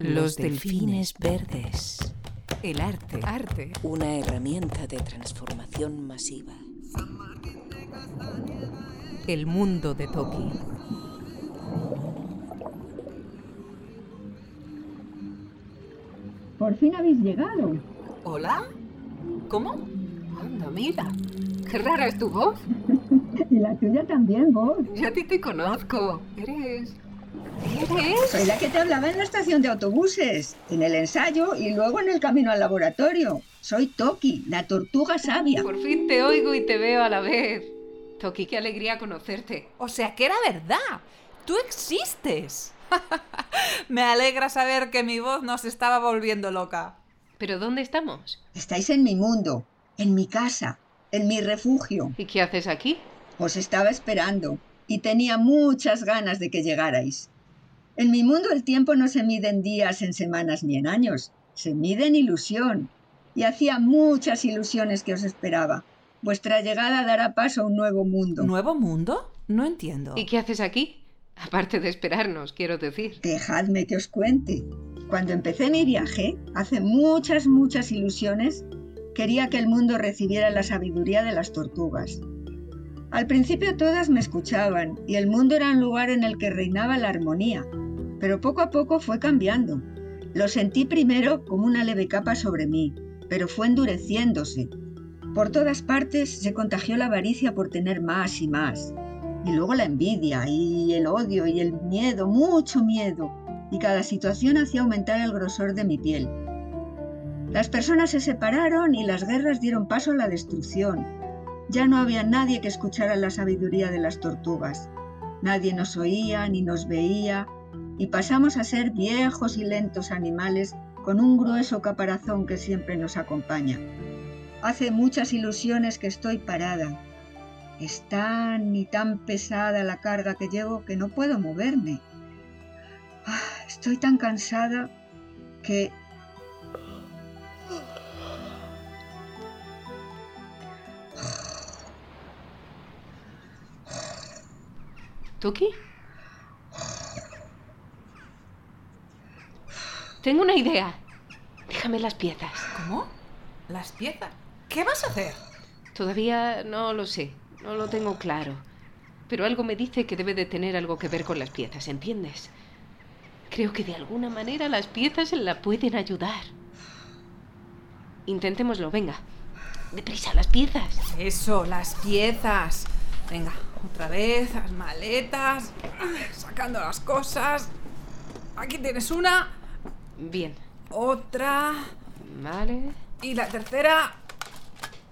Los delfines verdes. El arte. Arte. Una herramienta de transformación masiva. El mundo de Toki. Por fin habéis llegado. ¿Hola? ¿Cómo? Anda, mira. Qué rara es tu voz. Y la tuya también, vos. Ya a ti te conozco. Eres... Soy la que te hablaba en la estación de autobuses, en el ensayo y luego en el camino al laboratorio. Soy Toki, la tortuga sabia. Por fin te oigo y te veo a la vez. Toki, qué alegría conocerte. O sea que era verdad. Tú existes. Me alegra saber que mi voz no se estaba volviendo loca. ¿Pero dónde estamos? Estáis en mi mundo, en mi casa, en mi refugio. ¿Y qué haces aquí? Os estaba esperando y tenía muchas ganas de que llegarais. En mi mundo el tiempo no se mide en días, en semanas ni en años, se mide en ilusión. Y hacía muchas ilusiones que os esperaba. Vuestra llegada dará paso a un nuevo mundo. ¿Nuevo mundo? No entiendo. ¿Y qué haces aquí? Aparte de esperarnos, quiero decir. Dejadme que os cuente. Cuando empecé mi viaje, hace muchas, muchas ilusiones, quería que el mundo recibiera la sabiduría de las tortugas. Al principio todas me escuchaban y el mundo era un lugar en el que reinaba la armonía, pero poco a poco fue cambiando. Lo sentí primero como una leve capa sobre mí, pero fue endureciéndose. Por todas partes se contagió la avaricia por tener más y más. Y luego la envidia y el odio y el miedo, mucho miedo. Y cada situación hacía aumentar el grosor de mi piel. Las personas se separaron y las guerras dieron paso a la destrucción. Ya no había nadie que escuchara la sabiduría de las tortugas. Nadie nos oía ni nos veía y pasamos a ser viejos y lentos animales con un grueso caparazón que siempre nos acompaña. Hace muchas ilusiones que estoy parada. Es tan y tan pesada la carga que llevo que no puedo moverme. Ah, estoy tan cansada que... ¿Toki? Tengo una idea. Déjame las piezas. ¿Cómo? ¿Las piezas? ¿Qué vas a hacer? Todavía no lo sé. No lo tengo claro. Pero algo me dice que debe de tener algo que ver con las piezas, ¿entiendes? Creo que de alguna manera las piezas la pueden ayudar. Intentémoslo, venga. Deprisa, las piezas. Eso, las piezas. Venga, otra vez, las maletas, sacando las cosas. Aquí tienes una, Bien. otra Vale. y la tercera.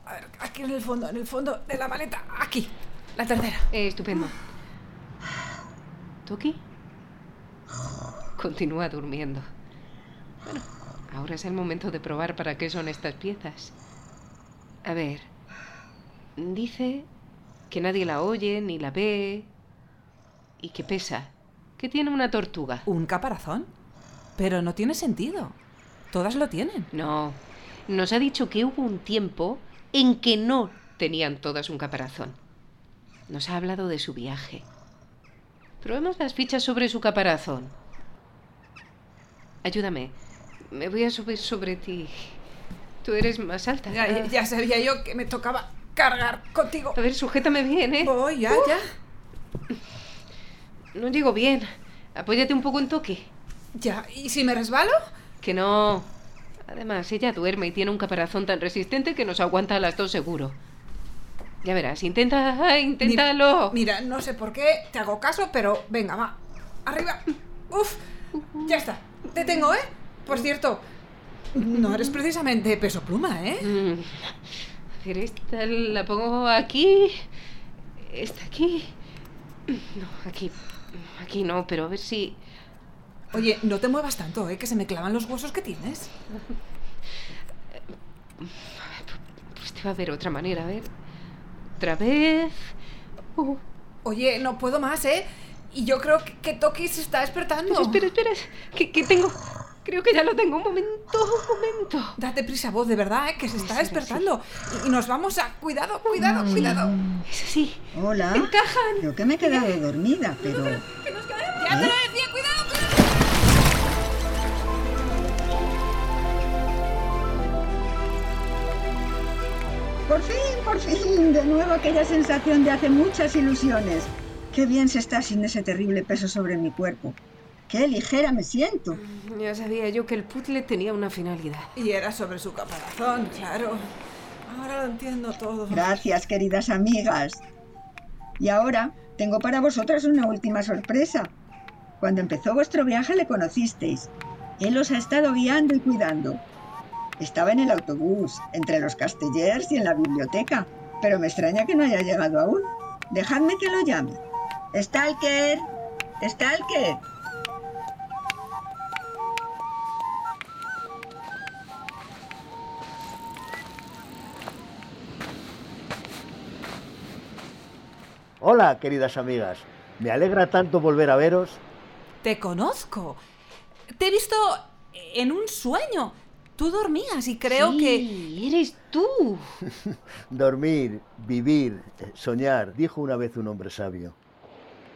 A ver, aquí en el fondo, en el fondo de la maleta. Aquí, la tercera. Eh, estupendo. ¿Toki? Continúa durmiendo. Bueno, ahora es el momento de probar para qué son estas piezas. A ver. Dice que nadie la oye ni la ve. Y que pesa. Que tiene una tortuga. ¿Un caparazón? Pero no tiene sentido. Todas lo tienen. No. Nos ha dicho que hubo un tiempo en que no tenían todas un caparazón. Nos ha hablado de su viaje. Probemos las fichas sobre su caparazón. Ayúdame. Me voy a subir sobre ti. Tú eres más alta. Ya, ya- ya sabía yo que me tocaba cargar contigo. A ver, sujétame bien, ¿eh? Voy, ya, ya. No llego bien. Apóyate un poco en toque. Ya, ¿y si me resbalo? Que no. Además, ella duerme y tiene un caparazón tan resistente que nos aguanta a las dos seguro. Ya verás, intenta, inténtalo. Mira, no sé por qué te hago caso, pero venga, va. Arriba. Uf, ya está. Te tengo, ¿eh? Por cierto, no eres precisamente peso pluma, ¿eh? Mm. A ver, esta la pongo aquí. Esta aquí. No, aquí. Aquí no, pero a ver si. Oye, no te muevas tanto, ¿eh? Que se me clavan los huesos que tienes. Pues te va a haber otra manera, a ver. Otra vez. Uh, Oye, no puedo más, ¿eh? Y yo creo que, que Toki se está despertando. Espera, espera, espera. Que, que tengo. Creo que ya lo tengo. Un momento, un momento. Date prisa, voz, de verdad, ¿eh? Que se está Sí, sí, despertando. Y, y nos vamos a... Cuidado, cuidado, cuidado. Es así. Hola. Encajan. Creo que me he quedado dormida, pero... Ya te lo decía, Por fin, de nuevo aquella sensación de hace muchas ilusiones. Qué bien se está sin ese terrible peso sobre mi cuerpo. Qué ligera me siento. Ya sabía yo que el puzzle tenía una finalidad. Y era sobre su caparazón, claro. Ahora lo entiendo todo. Gracias, queridas amigas. Y ahora tengo para vosotras una última sorpresa. Cuando empezó vuestro viaje le conocisteis. Él os ha estado guiando y cuidando. Estaba en el autobús, entre los castellers y en la biblioteca, pero me extraña que no haya llegado aún. Dejadme que lo llame. Stalker, Stalker. Hola, queridas amigas. Me alegra tanto volver a veros. Te conozco. Te he visto en un sueño. Tú dormías y creo que... Eres tú. Dormir, vivir, soñar, dijo una vez un hombre sabio.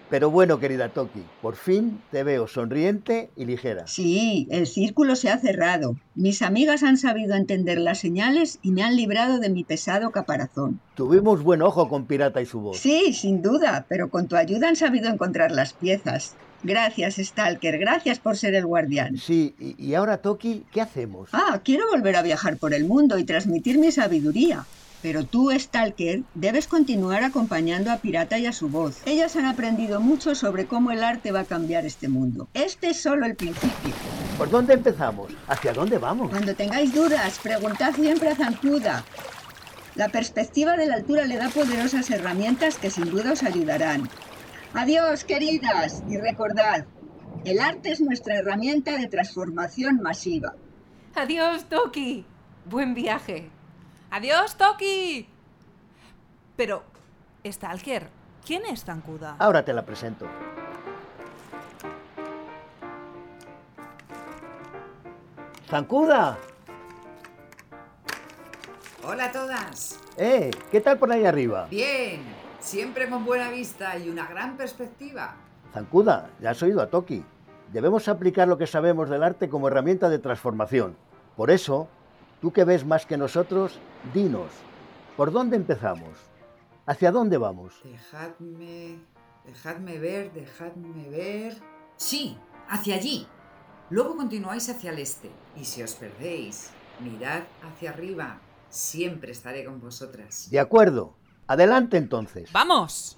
Pero bueno, querida Toki, por fin te veo sonriente y ligera. Sí, el círculo se ha cerrado. Mis amigas han sabido entender las señales y me han librado de mi pesado caparazón. Tuvimos buen ojo con Pirata y su voz. Sí, sin duda, pero con tu ayuda han sabido encontrar las piezas. Gracias, Stalker, gracias por ser el guardián. Sí, y, y ahora Toki, ¿qué hacemos? Ah, quiero volver a viajar por el mundo y transmitir mi sabiduría. Pero tú, Stalker, debes continuar acompañando a Pirata y a su voz. Ellas han aprendido mucho sobre cómo el arte va a cambiar este mundo. Este es solo el principio. ¿Por dónde empezamos? ¿Hacia dónde vamos? Cuando tengáis dudas, preguntad siempre a Zancuda. La perspectiva de la altura le da poderosas herramientas que sin duda os ayudarán. Adiós, queridas, y recordad, el arte es nuestra herramienta de transformación masiva. Adiós, Toki. Buen viaje. ¡Adiós, Toki! Pero, Stalker, ¿quién es Zancuda? Ahora te la presento. ¡Zancuda! Hola a todas. ¡Eh! ¿Qué tal por ahí arriba? Bien, siempre con buena vista y una gran perspectiva. Zancuda, ya has oído a Toki. Debemos aplicar lo que sabemos del arte como herramienta de transformación. Por eso, tú que ves más que nosotros, dinos, ¿por dónde empezamos? ¿Hacia dónde vamos? Dejadme, dejadme ver, dejadme ver. Sí, hacia allí. Luego continuáis hacia el este. Y si os perdéis, mirad hacia arriba. Siempre estaré con vosotras. De acuerdo. Adelante entonces. ¡Vamos!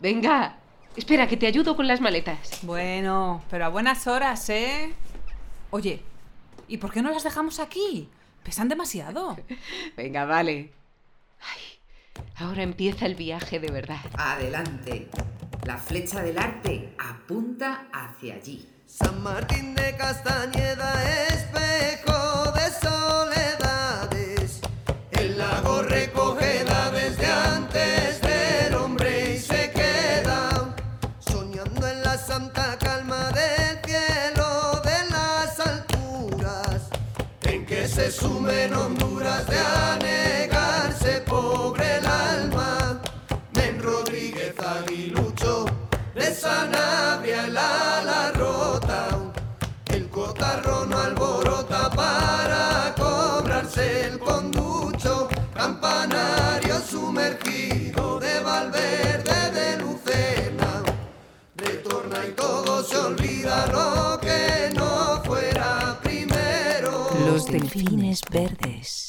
Venga, espera, que te ayudo con las maletas. Bueno, pero a buenas horas, ¿eh? Oye, ¿y por qué no las dejamos aquí? Pesan demasiado. Venga, vale. Ay, ahora empieza el viaje de verdad. Adelante. La flecha del arte apunta hacia allí. San Martín de Castañeda, espejo se sumen Honduras de anegarse, pobre delfines verdes.